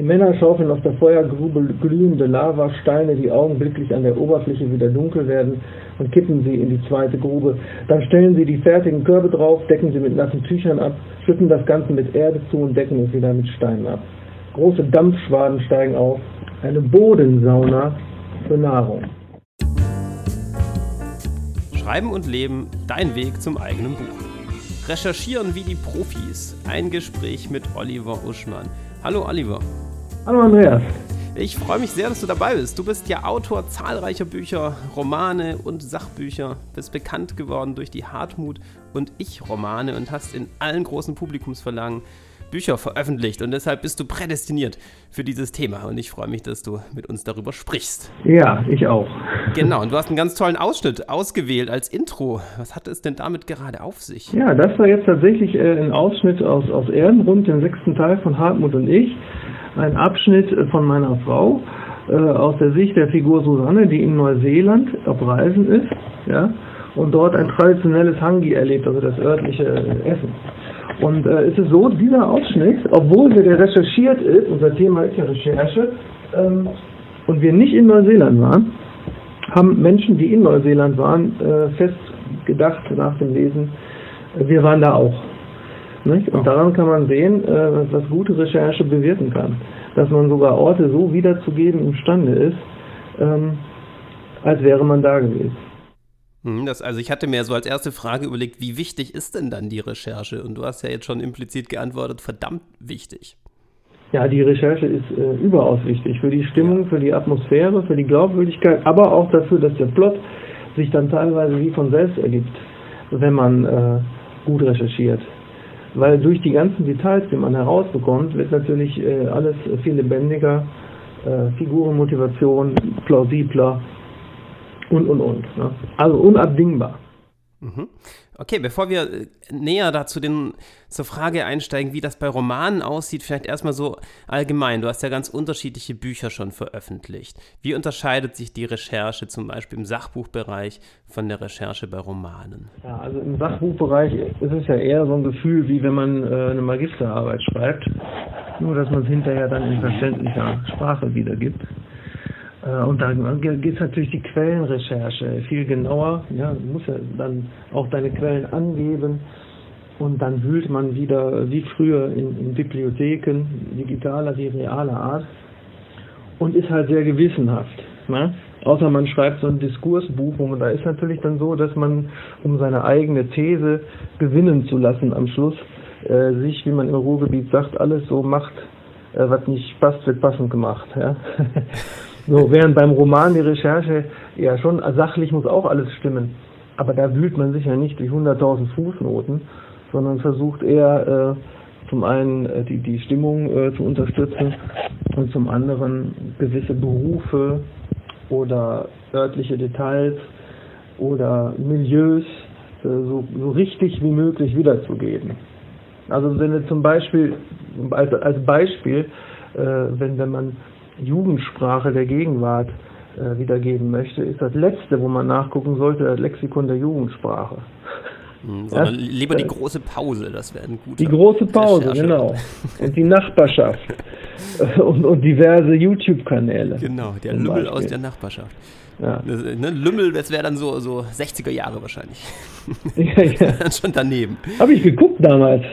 Die Männer schaufeln aus der Feuergrube glühende Lavasteine, die augenblicklich an der Oberfläche wieder dunkel werden und kippen sie in die zweite Grube. Dann stellen sie die fertigen Körbe drauf, decken sie mit nassen Tüchern ab, schütten das Ganze mit Erde zu und decken es wieder mit Steinen ab. Große Dampfschwaden steigen auf. Eine Bodensauna für Nahrung. Schreiben und Leben, dein Weg zum eigenen Buch. Recherchieren wie die Profis. Ein Gespräch mit Oliver Uschmann. Hallo Oliver. Hallo Andreas. Ich freue mich sehr, dass du dabei bist. Du bist ja Autor zahlreicher Bücher, Romane und Sachbücher, bist bekannt geworden durch die Hartmut und Ich Romane und hast in allen großen Publikumsverlagen Bücher veröffentlicht und deshalb bist du prädestiniert für dieses Thema und ich freue mich, dass du mit uns darüber sprichst. Ja, ich auch. Genau, und du hast einen ganz tollen Ausschnitt ausgewählt als Intro. Was hat es denn damit gerade auf sich? Ja, das war jetzt tatsächlich äh, ein Ausschnitt aus, aus Erdenrund, dem sechsten Teil von Hartmut und ich. Ein Abschnitt von meiner Frau äh, aus der Sicht der Figur Susanne, die in Neuseeland auf Reisen ist, ja, und dort ein traditionelles Hangi erlebt, also das örtliche Essen. Und äh, es ist so, dieser Ausschnitt, obwohl wir recherchiert ist, unser Thema ist ja Recherche, ähm, und wir nicht in Neuseeland waren, haben Menschen, die in Neuseeland waren, äh, fest gedacht nach dem Lesen, äh, wir waren da auch. Nicht? Und daran kann man sehen, äh, was gute Recherche bewirken kann. Dass man sogar Orte so wiederzugeben imstande ist, ähm, als wäre man da gewesen. Hm, das, also ich hatte mir so als erste Frage überlegt, wie wichtig ist denn dann die Recherche? Und du hast ja jetzt schon implizit geantwortet, verdammt wichtig. Ja, die Recherche ist äh, überaus wichtig für die Stimmung, für die Atmosphäre, für die Glaubwürdigkeit, aber auch dafür, dass der Plot sich dann teilweise wie von selbst ergibt, wenn man äh, gut recherchiert. Weil durch die ganzen Details, die man herausbekommt, wird natürlich äh, alles viel lebendiger, äh, Figurenmotivation plausibler und, und, und. Ne? Also unabdingbar. Mhm. Okay, bevor wir äh, näher dazu den, zur Frage einsteigen, wie das bei Romanen aussieht, vielleicht erstmal so allgemein. Du hast ja ganz unterschiedliche Bücher schon veröffentlicht. Wie unterscheidet sich die Recherche zum Beispiel im Sachbuchbereich von der Recherche bei Romanen? Ja, also im Sachbuchbereich ist es ja eher so ein Gefühl, wie wenn man äh, eine Magisterarbeit schreibt, nur dass man es hinterher dann in verständlicher Sprache wiedergibt. Äh, und da geht es natürlich die Quellenrecherche viel genauer. Ja, du musst ja dann auch deine Quellen angeben und dann wühlt man wieder wie früher in, in Bibliotheken, digitaler wie realer Art und ist halt sehr gewissenhaft. Ne? Außer man schreibt so ein Diskursbuch und da ist natürlich dann so, dass man, um seine eigene These gewinnen zu lassen am Schluss, äh, sich, wie man im Ruhrgebiet sagt, alles so macht, äh, was nicht passt, wird passend gemacht. Ja? So, während beim Roman die Recherche ja schon sachlich muss auch alles stimmen. Aber da wühlt man sich ja nicht durch 100.000 Fußnoten, sondern versucht eher äh, zum einen äh, die, die Stimmung äh, zu unterstützen und zum anderen gewisse Berufe oder örtliche Details oder Milieus äh, so, so richtig wie möglich wiederzugeben. Also wenn du zum Beispiel, als, als Beispiel, äh, wenn, wenn man Jugendsprache der Gegenwart äh, wiedergeben möchte, ist das letzte, wo man nachgucken sollte, das Lexikon der Jugendsprache. Mhm, ja? lieber die große Pause, das wäre ein guter Die große Pause, Recherche. genau. Und die Nachbarschaft. und, und diverse YouTube-Kanäle. Genau, der Lümmel aus der Nachbarschaft. Ja. Das, ne, Lümmel, das wäre dann so, so 60er Jahre wahrscheinlich. Ja, ja. Schon daneben. Habe ich geguckt damals.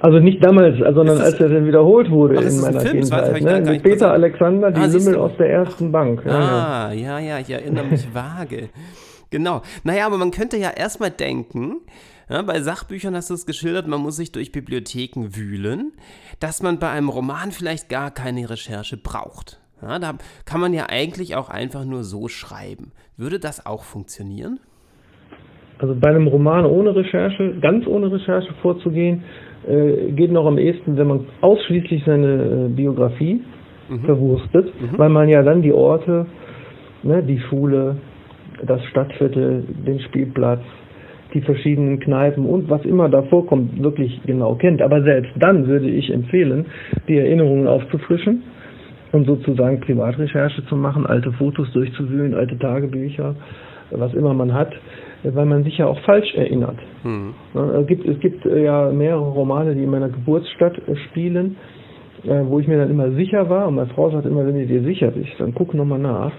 Also nicht damals, sondern als er dann wiederholt wurde Ach, in meiner Kindheit. Ne? Mit Peter Alexander, die ah, Lümmel aus der ersten Bank. Ja, ah, ja, ja, ich erinnere mich vage. Genau. Naja, aber man könnte ja erstmal denken, ja, bei Sachbüchern hast du es geschildert, man muss sich durch Bibliotheken wühlen, dass man bei einem Roman vielleicht gar keine Recherche braucht. Ja, da kann man ja eigentlich auch einfach nur so schreiben. Würde das auch funktionieren? Also bei einem Roman ohne Recherche, ganz ohne Recherche vorzugehen, äh, geht noch am ehesten, wenn man ausschließlich seine äh, Biografie mhm. verwurstet, mhm. weil man ja dann die Orte, ne, die Schule, das Stadtviertel, den Spielplatz, die verschiedenen Kneipen und was immer da vorkommt, wirklich genau kennt. Aber selbst dann würde ich empfehlen, die Erinnerungen aufzufrischen und sozusagen Privatrecherche zu machen, alte Fotos durchzuwühlen, alte Tagebücher, was immer man hat weil man sich ja auch falsch erinnert. Mhm. Es gibt, es gibt äh, ja mehrere Romane, die in meiner Geburtsstadt äh, spielen äh, wo ich mir dann immer sicher war, und meine Frau sagt immer, wenn du dir sicher bist, dann guck nochmal nach,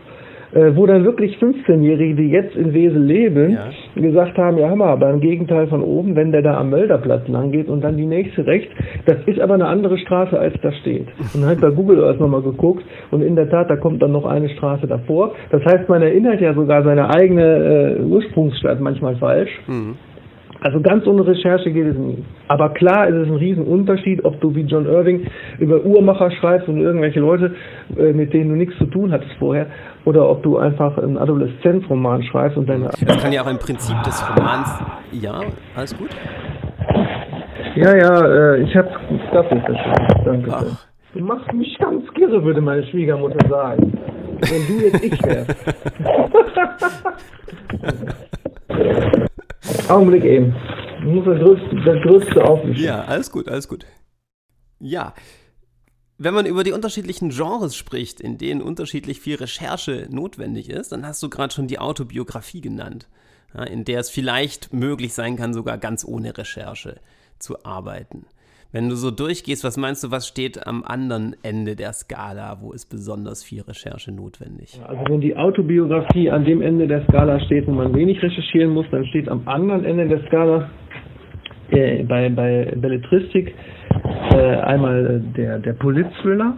wo dann wirklich 15-Jährige, die jetzt in Wesel leben, ja. gesagt haben, ja Hammer, beim Gegenteil von oben, wenn der da am Mölderplatz lang geht und dann die nächste rechts, das ist aber eine andere Straße, als da steht. Und dann hat bei Google Earth nochmal geguckt und in der Tat, da kommt dann noch eine Straße davor. Das heißt, man erinnert ja sogar seine eigene äh, Ursprungsstadt manchmal falsch. Mhm. Also ganz ohne Recherche geht es nie. Aber klar ist es ein Riesenunterschied, ob du wie John Irving über Uhrmacher schreibst und irgendwelche Leute, äh, mit denen du nichts zu tun hattest vorher, oder ob du einfach einen Adoleszenzroman schreibst und deine. Das kann ja auch im Prinzip des Romans. Ja, alles gut? Ja, ja, äh, ich habe Kaffee verschwunden. Danke. Ach. Du machst mich ganz kirre, würde meine Schwiegermutter sagen. Wenn du jetzt ich wärst. Augenblick eben. Ich muss das Größte, das Größte aufmischen. Ja, alles gut, alles gut. Ja. Wenn man über die unterschiedlichen Genres spricht, in denen unterschiedlich viel Recherche notwendig ist, dann hast du gerade schon die Autobiografie genannt, in der es vielleicht möglich sein kann, sogar ganz ohne Recherche zu arbeiten. Wenn du so durchgehst, was meinst du, was steht am anderen Ende der Skala? Wo ist besonders viel Recherche notwendig? Also wenn die Autobiografie an dem Ende der Skala steht, wo man wenig recherchieren muss, dann steht am anderen Ende der Skala äh, bei, bei Belletristik äh, einmal der, der Politthriller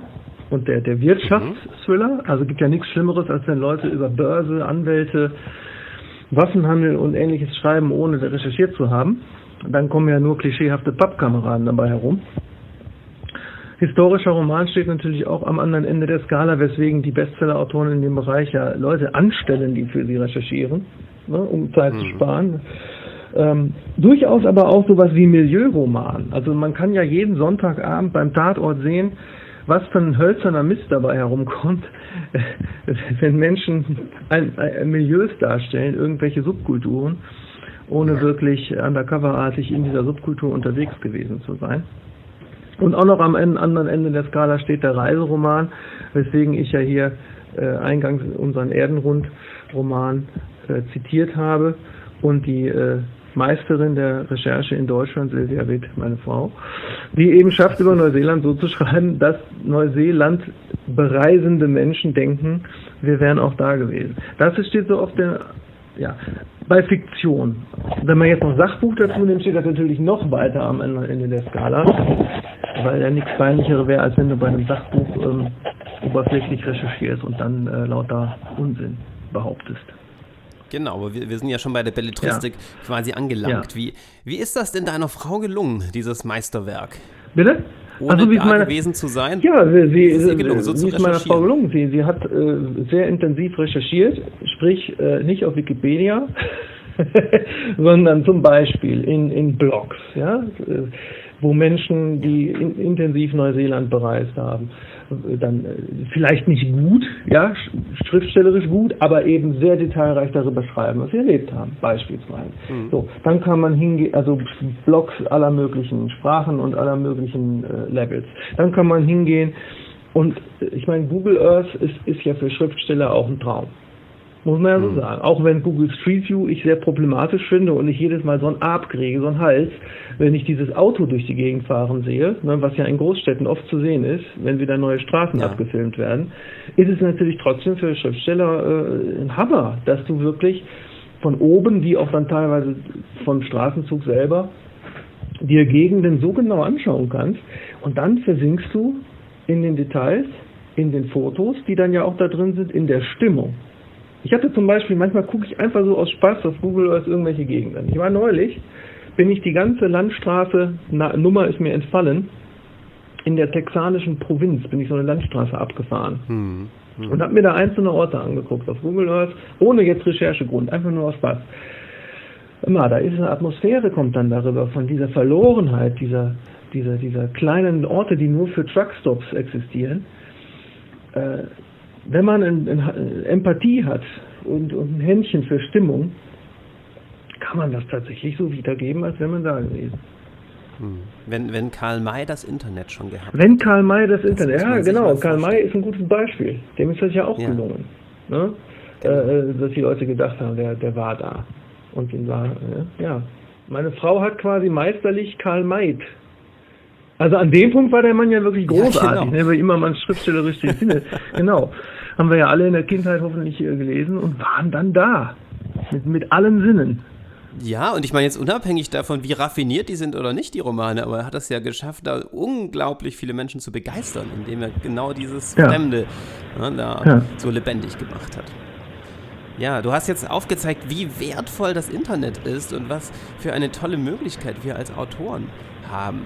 und der, der Wirtschaftsthriller. Also gibt ja nichts Schlimmeres, als wenn Leute über Börse, Anwälte, Waffenhandel und ähnliches schreiben, ohne recherchiert zu haben. Dann kommen ja nur klischeehafte Pappkameraden dabei herum. Historischer Roman steht natürlich auch am anderen Ende der Skala, weswegen die Bestsellerautoren in dem Bereich ja Leute anstellen, die für sie recherchieren, ne, um Zeit mhm. zu sparen. Ähm, durchaus aber auch sowas wie Milieuroman. Also man kann ja jeden Sonntagabend beim Tatort sehen, was für ein hölzerner Mist dabei herumkommt, wenn Menschen ein, ein Milieus darstellen, irgendwelche Subkulturen ohne wirklich undercoverartig in dieser Subkultur unterwegs gewesen zu sein. Und auch noch am anderen Ende der Skala steht der Reiseroman, weswegen ich ja hier äh, eingangs unseren Erdenrund-Roman äh, zitiert habe und die äh, Meisterin der Recherche in Deutschland, Silvia Witt, meine Frau, die eben schafft, über Neuseeland so zu schreiben, dass Neuseeland bereisende Menschen denken, wir wären auch da gewesen. Das steht so auf der ja, bei Fiktion. Wenn man jetzt noch Sachbuch dazu nimmt, steht das natürlich noch weiter am Ende der Skala, weil ja nichts Peinlicheres wäre, als wenn du bei einem Sachbuch ähm, oberflächlich recherchierst und dann äh, lauter Unsinn behauptest. Genau, aber wir, wir sind ja schon bei der Belletristik ja. quasi angelangt. Ja. Wie, wie ist das denn deiner Frau gelungen, dieses Meisterwerk? Bitte? Ohne also, wie da meine, gewesen zu sein? Ja, sie, sie, ist, gelungen, so ist meiner Frau gelungen. Sie, sie hat äh, sehr intensiv recherchiert, sprich äh, nicht auf Wikipedia, sondern zum Beispiel in, in Blogs, ja, äh, wo Menschen, die in, intensiv Neuseeland bereist haben, dann äh, vielleicht nicht gut, ja, schriftstellerisch gut, aber eben sehr detailreich darüber schreiben, was sie erlebt haben, beispielsweise. Mhm. So, dann kann man hingehen, also Blogs aller möglichen Sprachen und aller möglichen äh, Levels. Dann kann man hingehen und äh, ich meine, Google Earth ist, ist ja für Schriftsteller auch ein Traum. Muss man ja so mhm. sagen. Auch wenn Google Street View ich sehr problematisch finde und ich jedes Mal so ein Arp kriege, so ein Hals, wenn ich dieses Auto durch die Gegend fahren sehe, ne, was ja in Großstädten oft zu sehen ist, wenn wieder neue Straßen ja. abgefilmt werden, ist es natürlich trotzdem für Schriftsteller äh, ein Hammer, dass du wirklich von oben, wie auch dann teilweise vom Straßenzug selber, dir Gegenden so genau anschauen kannst und dann versinkst du in den Details, in den Fotos, die dann ja auch da drin sind, in der Stimmung. Ich hatte zum Beispiel, manchmal gucke ich einfach so aus Spaß auf Google Earth irgendwelche Gegenden. Ich war neulich, bin ich die ganze Landstraße, na, Nummer ist mir entfallen, in der texanischen Provinz bin ich so eine Landstraße abgefahren. Hm, hm. Und habe mir da einzelne Orte angeguckt auf Google Earth, ohne jetzt Recherchegrund, einfach nur aus Spaß. Immer, da ist eine Atmosphäre, kommt dann darüber, von dieser Verlorenheit, dieser, dieser, dieser kleinen Orte, die nur für Truckstops existieren. Äh, wenn man ein, ein Empathie hat und, und ein Händchen für Stimmung, kann man das tatsächlich so wiedergeben, als wenn man da gewesen. Hm. Wenn, wenn Karl May das Internet schon gehabt Wenn Karl May das, das Internet, ja genau, Karl May ist ein gutes Beispiel. Dem ist das ja auch ja. gelungen. Ne? Genau. Äh, dass die Leute gedacht haben, der, der war da. Und ihn war, äh, ja. Meine Frau hat quasi meisterlich Karl May Also an dem Punkt war der Mann ja wirklich großartig, ja, genau. ne, weil immer man schriftstellerisch den Sinne. genau. Haben wir ja alle in der Kindheit hoffentlich äh, gelesen und waren dann da. Mit, mit allen Sinnen. Ja, und ich meine jetzt unabhängig davon, wie raffiniert die sind oder nicht, die Romane, aber er hat es ja geschafft, da unglaublich viele Menschen zu begeistern, indem er genau dieses ja. Fremde ne, da ja. so lebendig gemacht hat. Ja, du hast jetzt aufgezeigt, wie wertvoll das Internet ist und was für eine tolle Möglichkeit wir als Autoren haben.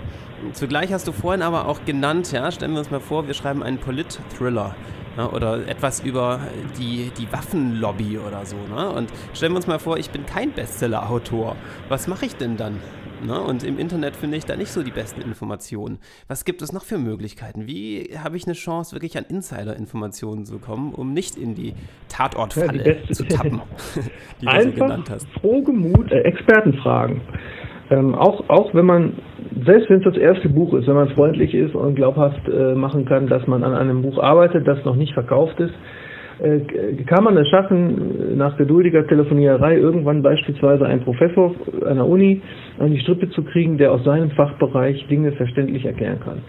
Zugleich hast du vorhin aber auch genannt, ja, stellen wir uns mal vor, wir schreiben einen Polit-Thriller Ne, oder etwas über die, die Waffenlobby oder so. Ne? Und stellen wir uns mal vor, ich bin kein Bestseller-Autor. Was mache ich denn dann? Ne? Und im Internet finde ich da nicht so die besten Informationen. Was gibt es noch für Möglichkeiten? Wie habe ich eine Chance, wirklich an Insider-Informationen zu kommen, um nicht in die Tatortfalle ja, die zu tappen, die du Einfach so genannt hast? Frohgemut, äh, Experten fragen. Ähm, auch, auch wenn man, selbst wenn es das erste Buch ist, wenn man freundlich ist und glaubhaft äh, machen kann, dass man an einem Buch arbeitet, das noch nicht verkauft ist, kann man es schaffen, nach geduldiger Telefonierei irgendwann beispielsweise einen Professor einer Uni an die Strippe zu kriegen, der aus seinem Fachbereich Dinge verständlich erklären kann.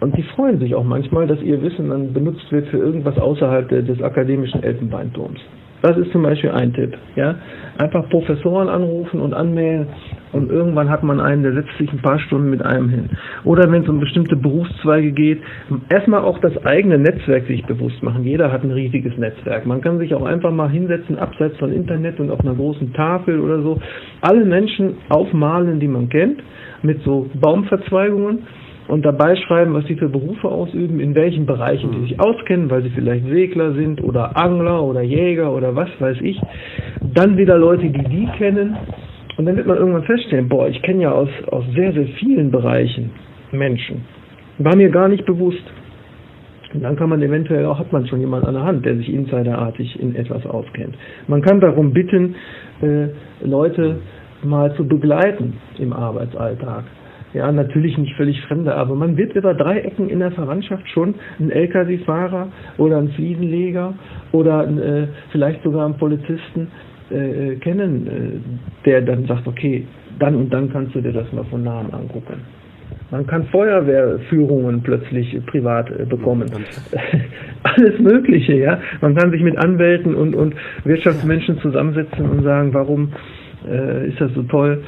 Und die freuen sich auch manchmal, dass ihr Wissen dann benutzt wird für irgendwas außerhalb des akademischen Elfenbeinturms. Das ist zum Beispiel ein Tipp. Ja? Einfach Professoren anrufen und anmelden und irgendwann hat man einen, der setzt sich ein paar Stunden mit einem hin. Oder wenn es um bestimmte Berufszweige geht, erstmal auch das eigene Netzwerk sich bewusst machen. Jeder hat ein riesiges Netzwerk. Man kann sich auch einfach mal hinsetzen, abseits von Internet und auf einer großen Tafel oder so, alle Menschen aufmalen, die man kennt, mit so Baumverzweigungen und dabei schreiben, was sie für Berufe ausüben, in welchen Bereichen die sich auskennen, weil sie vielleicht Segler sind oder Angler oder Jäger oder was weiß ich. Dann wieder Leute, die die kennen. Und dann wird man irgendwann feststellen, boah, ich kenne ja aus, aus sehr, sehr vielen Bereichen Menschen. War mir gar nicht bewusst. Und dann kann man eventuell auch, hat man schon jemand an der Hand, der sich insiderartig in etwas auskennt. Man kann darum bitten, äh, Leute mal zu begleiten im Arbeitsalltag ja, natürlich nicht völlig Fremde, aber man wird über drei Ecken in der Verwandtschaft schon einen LKW-Fahrer oder einen Fliesenleger oder äh, vielleicht sogar einen Polizisten äh, äh, kennen, äh, der dann sagt, okay, dann und dann kannst du dir das mal von nahem angucken. Man kann Feuerwehrführungen plötzlich privat äh, bekommen. Alles Mögliche, ja. Man kann sich mit Anwälten und, und Wirtschaftsmenschen zusammensetzen und sagen, warum äh, ist das so toll,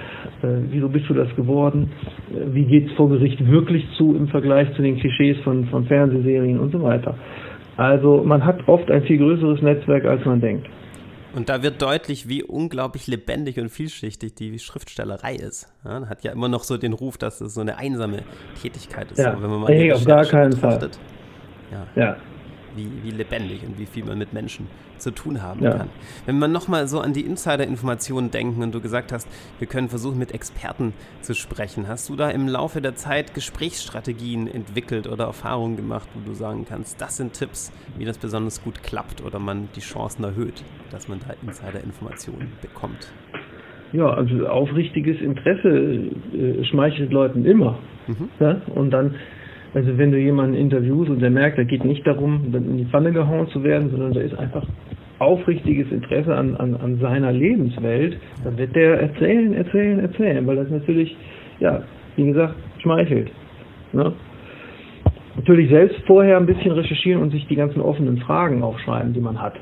wieso bist du das geworden, äh, wie geht es vor Gericht wirklich zu im Vergleich zu den Klischees von, von Fernsehserien und so weiter. Also man hat oft ein viel größeres Netzwerk, als man denkt. Und da wird deutlich, wie unglaublich lebendig und vielschichtig die Schriftstellerei ist. Ja, hat ja immer noch so den Ruf, dass es so eine einsame Tätigkeit ist. Ja, so, wenn man mal nee, auf gar keinen Fall. Ja. ja wie, wie lebendig und wie viel man mit Menschen zu tun haben ja. kann. Wenn man nochmal so an die Insider-Informationen denken und du gesagt hast, wir können versuchen, mit Experten zu sprechen, hast du da im Laufe der Zeit Gesprächsstrategien entwickelt oder Erfahrungen gemacht, wo du sagen kannst, das sind Tipps, wie das besonders gut klappt oder man die Chancen erhöht, dass man da Insider-Informationen bekommt? Ja, also aufrichtiges Interesse äh, schmeichelt Leuten immer. Mhm. Ja? Und dann also wenn du jemanden interviewst und der merkt, da geht nicht darum, in die Pfanne gehauen zu werden, sondern da ist einfach aufrichtiges Interesse an, an, an seiner Lebenswelt, dann wird der erzählen, erzählen, erzählen, weil das natürlich, ja, wie gesagt, schmeichelt. Ne? Natürlich selbst vorher ein bisschen recherchieren und sich die ganzen offenen Fragen aufschreiben, die man hat.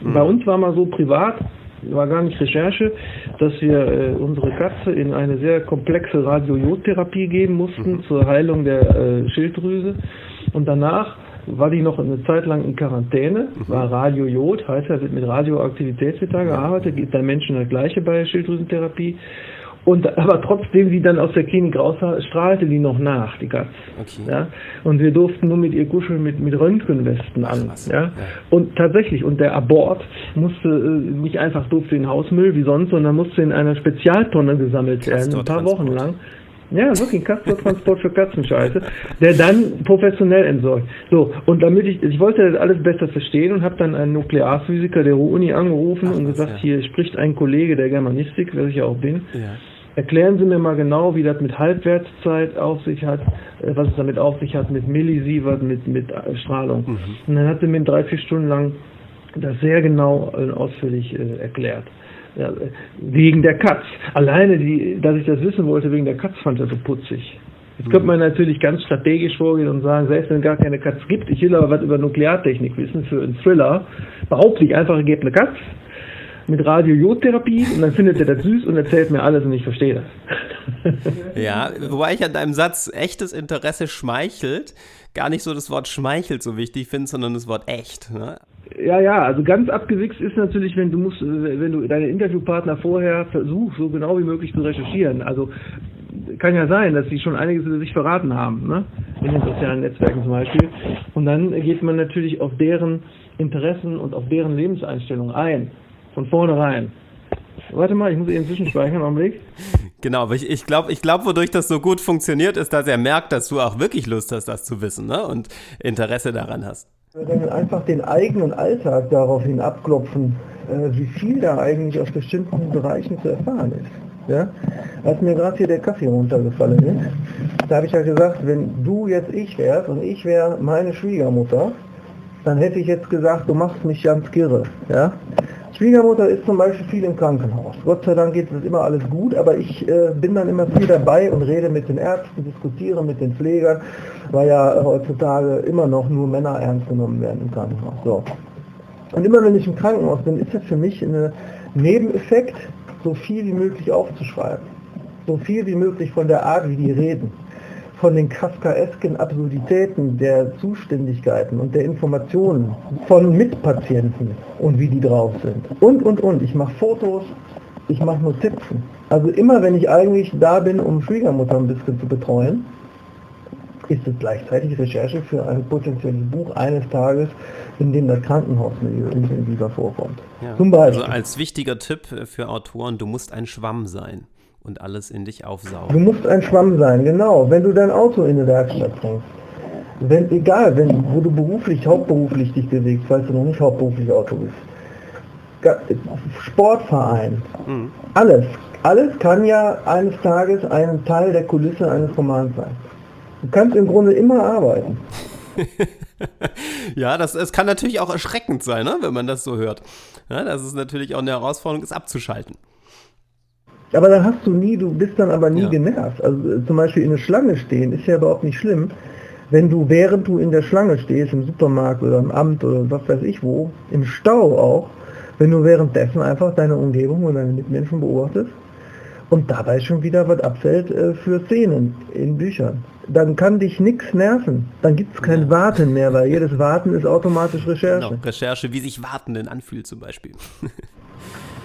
Mhm. Bei uns war mal so privat, war gar nicht Recherche, dass wir äh, unsere Katze in eine sehr komplexe Radiojodtherapie geben mussten mhm. zur Heilung der äh, Schilddrüse. Und danach war die noch eine Zeit lang in Quarantäne, mhm. war Radiojod, heißt er wird mit Radioaktivität gearbeitet, gibt bei Menschen das gleiche bei Schilddrüsentherapie. Und aber trotzdem sie dann aus der Klinik raus strahlte die noch nach, die Katze. Okay. Ja? Und wir durften nur mit ihr kuscheln mit, mit Röntgenwesten an. Ach, ja? ja? Und tatsächlich, und der Abort musste äh, nicht einfach doof den Hausmüll wie sonst, sondern musste in einer Spezialtonne gesammelt werden, ein paar Wochen lang. Ja, wirklich ein Castortransport für Katzenscheiße, der dann professionell entsorgt. So, und damit ich, ich wollte das alles besser verstehen und habe dann einen Nuklearphysiker der Uni angerufen Ach, und gesagt, ja. hier spricht ein Kollege der Germanistik, wer ich ja auch bin. Ja. Erklären Sie mir mal genau, wie das mit Halbwertszeit auf sich hat, äh, was es damit auf sich hat mit Millisievert, mit, mit Strahlung. Mhm. Und dann hat er mir drei, vier Stunden lang das sehr genau und ausführlich äh, erklärt. Ja, wegen der Katz. Alleine, die, dass ich das wissen wollte, wegen der Katz fand er so putzig. Jetzt könnte man natürlich ganz strategisch vorgehen und sagen, selbst wenn es gar keine Katz gibt, ich will aber was über Nukleartechnik wissen für einen Thriller, behaupte ich einfach, es gibt eine Katz mit Radiojodtherapie und dann findet er das süß und erzählt mir alles und ich verstehe das. Ja, wobei ich an deinem Satz echtes Interesse schmeichelt, gar nicht so das Wort schmeichelt so wichtig finde, sondern das Wort echt. Ne? Ja, ja, also ganz abgewichst ist natürlich, wenn du musst, wenn du deine Interviewpartner vorher versuchst, so genau wie möglich zu recherchieren. Also kann ja sein, dass sie schon einiges über sich verraten haben, ne? in den sozialen Netzwerken zum Beispiel. Und dann geht man natürlich auf deren Interessen und auf deren Lebenseinstellung ein, von vornherein. Warte mal, ich muss eben zwischenspeichern, Augenblick. Genau, aber ich, ich glaube, ich glaub, wodurch das so gut funktioniert, ist, dass er merkt, dass du auch wirklich Lust hast, das zu wissen ne? und Interesse daran hast. Dann einfach den eigenen Alltag daraufhin abklopfen, äh, wie viel da eigentlich aus bestimmten Bereichen zu erfahren ist. Ja? Als mir gerade hier der Kaffee runtergefallen ist, da habe ich ja gesagt, wenn du jetzt ich wärst und ich wäre meine Schwiegermutter, dann hätte ich jetzt gesagt, du machst mich ganz kirre. Ja? Schwiegermutter ist zum Beispiel viel im Krankenhaus. Gott sei Dank geht es immer alles gut, aber ich äh, bin dann immer viel dabei und rede mit den Ärzten, diskutiere mit den Pflegern, weil ja heutzutage immer noch nur Männer ernst genommen werden im Krankenhaus. So. Und immer wenn ich im Krankenhaus bin, ist das für mich ein Nebeneffekt, so viel wie möglich aufzuschreiben. So viel wie möglich von der Art, wie die reden von den kafkaesken Absurditäten der Zuständigkeiten und der Informationen von Mitpatienten und wie die drauf sind. Und, und, und. Ich mache Fotos, ich mache Notizen. Also immer, wenn ich eigentlich da bin, um Schwiegermutter ein bisschen zu betreuen, ist es gleichzeitig Recherche für ein potenzielles Buch eines Tages, in dem das Krankenhausmilieu intensiver vorkommt. Ja. Zum Beispiel. Also als wichtiger Tipp für Autoren, du musst ein Schwamm sein und alles in dich aufsaugen. Du musst ein Schwamm sein, genau. Wenn du dein Auto in eine Werkstatt bringst, wenn, egal, wenn, wo du beruflich, hauptberuflich dich bewegst, falls du noch nicht hauptberuflich Auto bist, Sportverein, mhm. alles, alles kann ja eines Tages ein Teil der Kulisse eines Romans sein. Du kannst im Grunde immer arbeiten. ja, das, es kann natürlich auch erschreckend sein, ne, wenn man das so hört. Ja, das ist natürlich auch eine Herausforderung, es abzuschalten. Aber dann hast du nie, du bist dann aber nie ja. genervt. Also äh, zum Beispiel in der Schlange stehen ist ja überhaupt nicht schlimm. Wenn du während du in der Schlange stehst, im Supermarkt oder im Amt oder was weiß ich wo, im Stau auch, wenn du währenddessen einfach deine Umgebung und deine Mitmenschen beobachtest und dabei schon wieder was abfällt äh, für Szenen in Büchern, dann kann dich nichts nerven. Dann gibt es kein ja. Warten mehr, weil jedes Warten ist automatisch Recherche. Genau, Recherche, wie sich Warten denn anfühlt zum Beispiel.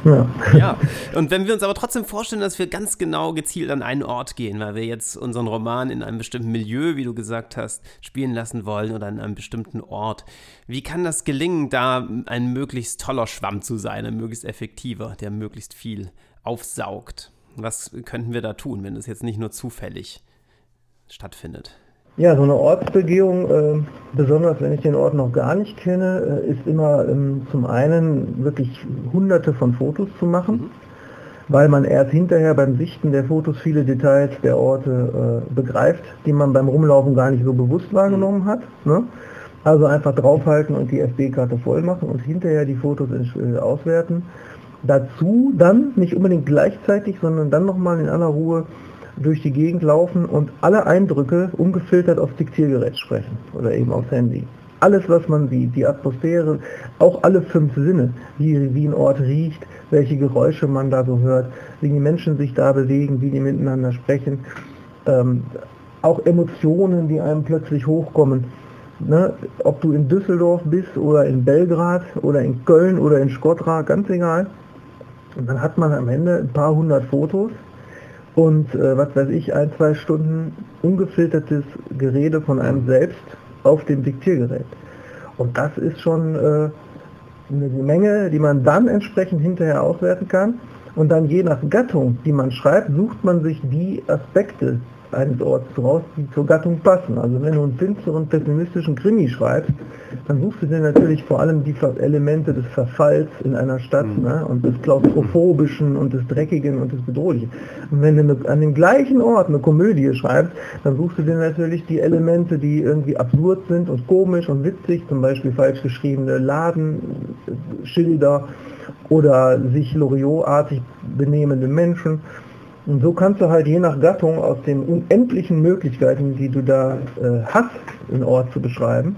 Ja. ja. Und wenn wir uns aber trotzdem vorstellen, dass wir ganz genau gezielt an einen Ort gehen, weil wir jetzt unseren Roman in einem bestimmten Milieu, wie du gesagt hast, spielen lassen wollen oder an einem bestimmten Ort, wie kann das gelingen, da ein möglichst toller Schwamm zu sein, ein möglichst effektiver, der möglichst viel aufsaugt? Was könnten wir da tun, wenn das jetzt nicht nur zufällig stattfindet? Ja, so eine Ortsbegehung, äh, besonders wenn ich den Ort noch gar nicht kenne, äh, ist immer ähm, zum einen wirklich hunderte von Fotos zu machen, mhm. weil man erst hinterher beim Sichten der Fotos viele Details der Orte äh, begreift, die man beim Rumlaufen gar nicht so bewusst wahrgenommen mhm. hat. Ne? Also einfach draufhalten und die SD-Karte voll machen und hinterher die Fotos äh, auswerten. Dazu dann, nicht unbedingt gleichzeitig, sondern dann nochmal in aller Ruhe durch die Gegend laufen und alle Eindrücke ungefiltert aufs Diktiergerät sprechen oder eben aufs Handy. Alles, was man sieht, die Atmosphäre, auch alle fünf Sinne, wie, wie ein Ort riecht, welche Geräusche man da so hört, wie die Menschen sich da bewegen, wie die miteinander sprechen, ähm, auch Emotionen, die einem plötzlich hochkommen. Ne? Ob du in Düsseldorf bist oder in Belgrad oder in Köln oder in Skotra, ganz egal. Und dann hat man am Ende ein paar hundert Fotos und äh, was weiß ich, ein, zwei Stunden ungefiltertes Gerede von einem selbst auf dem Diktiergerät. Und das ist schon äh, eine Menge, die man dann entsprechend hinterher auswerten kann. Und dann je nach Gattung, die man schreibt, sucht man sich die Aspekte eines Orts raus, die zur Gattung passen. Also wenn du einen finsteren, pessimistischen Krimi schreibst, dann suchst du dir natürlich vor allem die Elemente des Verfalls in einer Stadt mhm. ne? und des Klaustrophobischen und des Dreckigen und des Bedrohlichen. Und wenn du an dem gleichen Ort eine Komödie schreibst, dann suchst du dir natürlich die Elemente, die irgendwie absurd sind und komisch und witzig, zum Beispiel falsch geschriebene Ladenschilder oder sich Loriot-artig benehmende Menschen Und so kannst du halt je nach Gattung aus den unendlichen Möglichkeiten, die du da äh, hast, einen Ort zu beschreiben,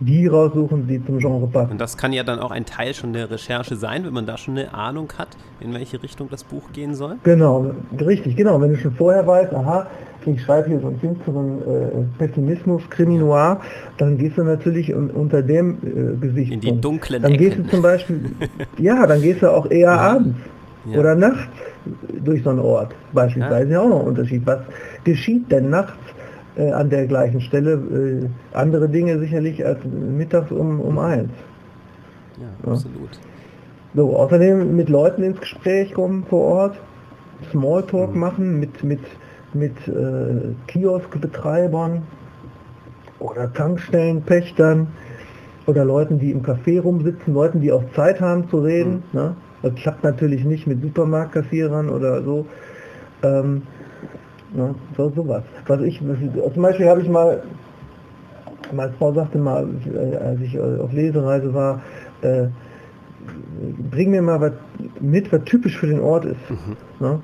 die raussuchen, die zum Genre passen. Und das kann ja dann auch ein Teil schon der Recherche sein, wenn man da schon eine Ahnung hat, in welche Richtung das Buch gehen soll. Genau, richtig, genau. Wenn du schon vorher weißt, aha, ich schreibe hier so einen finsteren äh, Pessimismus, Krimi Noir, dann gehst du natürlich un unter dem äh, Gesicht. In die dunklen Dann Ecken. gehst du zum Beispiel, ja, dann gehst du auch eher Ja. abends Ja. oder nachts durch so einen Ort. Beispielsweise ja. auch noch ein Unterschied. Was geschieht denn nachts äh, an der gleichen Stelle? Äh, andere Dinge sicherlich als mittags um, um eins. Ja, absolut. So, außerdem mit Leuten ins Gespräch kommen vor Ort, Smalltalk machen mit, mit, mit äh, Kioskbetreibern oder Tankstellenpächtern oder Leuten, die im Café rumsitzen, Leuten, die auch Zeit haben zu reden. Ne? Das klappt natürlich nicht mit Supermarktkassierern oder so. Ähm, ne? so sowas. Was ich, zum Beispiel habe ich mal, meine Frau sagte mal, äh, als ich äh, auf Lesereise war, äh, bring mir mal was mit, was typisch für den Ort ist. Ne?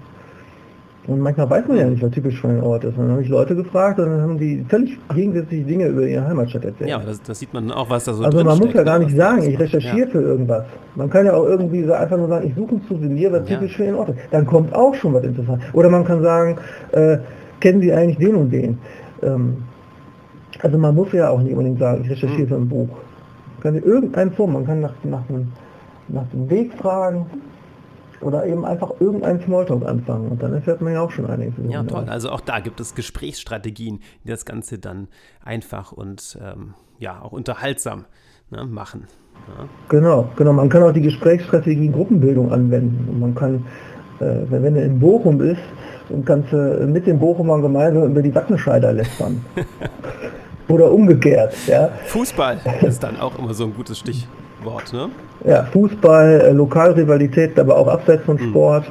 Und manchmal weiß man ja nicht, was typisch für den Ort ist. Und dann habe ich Leute gefragt und dann haben die völlig gegensätzliche Dinge über ihre Heimatstadt erzählt. Ja, das, das sieht man auch, was da so also drin man muss ja gar nicht sagen, ich recherchiere ja. für irgendwas. Man kann ja auch irgendwie so einfach nur sagen, ich suche ein Souvenir, was Ja. typisch für den Ort ist. Dann kommt auch schon was interessant. Oder man kann sagen, äh, kennen Sie eigentlich den und den? Ähm, also man muss ja auch nicht unbedingt sagen, ich recherchiere Hm. für ein Buch. Man kann irgendeinen Form, man kann nach, nach, nach dem Weg fragen oder eben einfach irgendeinen Smalltalk anfangen und dann erfährt man ja auch schon einiges. Ja, toll. Also auch da gibt es Gesprächsstrategien, die das Ganze dann einfach und ähm, ja auch unterhaltsam ne, machen. Ja. Genau, genau. Man kann auch die Gesprächsstrategie Gruppenbildung anwenden. Und man kann, äh, wenn, du in Bochum bist, dann kannst du mit den Bochumern gemeinsam über die Wattenscheider lästern. Oder umgekehrt, ja. Fußball ist dann auch immer so ein gutes Stichwort, ne? Ja, Fußball, äh, Lokalrivalität, aber auch abseits von Mhm. Sport.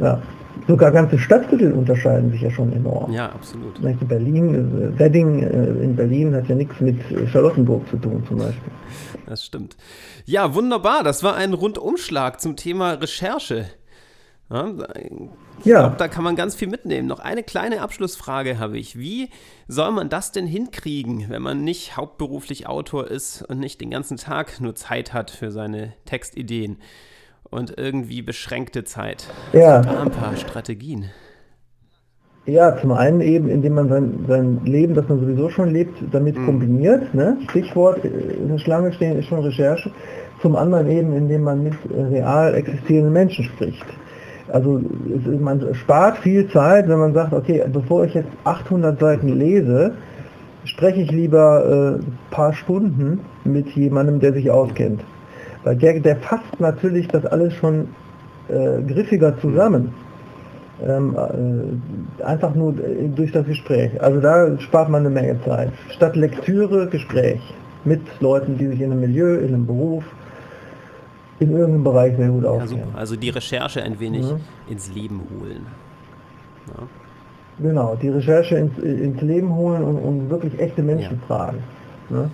Ja. Sogar ganze Stadtviertel unterscheiden sich ja schon enorm. Ja, absolut. Zum Beispiel Berlin, äh, Wedding äh, in Berlin hat ja nichts mit Charlottenburg zu tun zum Beispiel. Das stimmt. Ja, wunderbar. Das war ein Rundumschlag zum Thema Recherche. Ja, ich Ja. glaube, da kann man ganz viel mitnehmen. Noch eine kleine Abschlussfrage habe ich. Wie soll man das denn hinkriegen, wenn man nicht hauptberuflich Autor ist und nicht den ganzen Tag nur Zeit hat für seine Textideen und irgendwie beschränkte Zeit? Ja. Da ein paar Strategien. Ja, zum einen eben, indem man sein, sein Leben, das man sowieso schon lebt, damit kombiniert. Ne? Stichwort äh, in der Schlange stehen ist schon Recherche. Zum anderen eben, indem man mit äh, real existierenden Menschen spricht. Also man spart viel Zeit, wenn man sagt, okay, bevor ich jetzt 800 Seiten lese, spreche ich lieber ein paar Stunden mit jemandem, der sich auskennt. Weil der, der fasst natürlich das alles schon äh, griffiger zusammen. Ähm, äh, einfach nur äh, durch das Gespräch. Also da spart man eine Menge Zeit. Statt Lektüre, Gespräch mit Leuten, die sich in einem Milieu, in einem Beruf, in irgendeinem Bereich sehr gut Ja, auskennen. super. Also die Recherche ein wenig Mhm. ins Leben holen. Ja. Genau, die Recherche ins, ins Leben holen und, und wirklich echte Menschen Ja. fragen. Ne?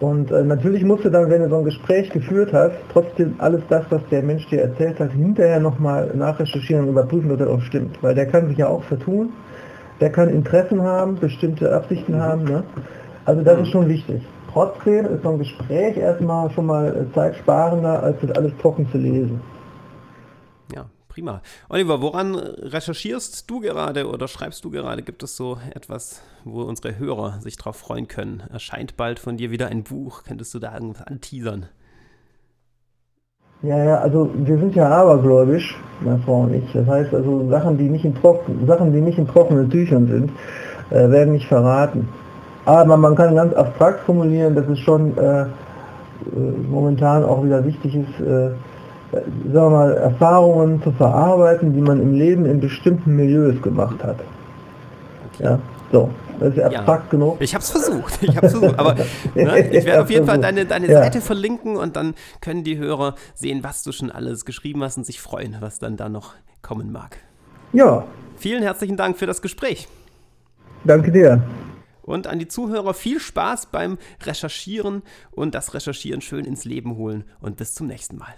Und äh, natürlich musst du dann, wenn du so ein Gespräch geführt hast, trotzdem alles das, was der Mensch dir erzählt hat, hinterher nochmal nachrecherchieren und überprüfen, ob das auch stimmt. Weil der kann sich ja auch vertun, der kann Interessen haben, bestimmte Absichten haben. Ne? Also das ist schon wichtig. Trotzdem ist so ein Gespräch erstmal schon mal äh, zeitsparender, als das alles trocken zu lesen. Ja, prima. Oliver, woran recherchierst du gerade oder schreibst du gerade? Gibt es so etwas, wo unsere Hörer sich drauf freuen können? Erscheint bald von dir wieder ein Buch? Könntest du da irgendwas anteasern? Ja, ja, also wir sind ja abergläubisch, meine Frau und ich. Das heißt also Sachen, die nicht in trocken, Sachen, die nicht in trockenen Tüchern sind, äh, werden nicht verraten. Aber man kann ganz abstrakt formulieren, dass es schon äh, äh, momentan auch wieder wichtig ist, äh, sagen wir mal, Erfahrungen zu verarbeiten, die man im Leben in bestimmten Milieus gemacht hat. Ja, so, das ist ja abstrakt genug. Ich habe es versucht. Ich habe versucht. Aber ne, ich werde auf jeden Fall deine, deine Ja. Seite verlinken und dann können die Hörer sehen, was du schon alles geschrieben hast und sich freuen, was dann da noch kommen mag. Ja, Vielen herzlichen Dank für das Gespräch. danke dir. Und an die Zuhörer viel Spaß beim Recherchieren und das Recherchieren schön ins Leben holen und bis zum nächsten Mal.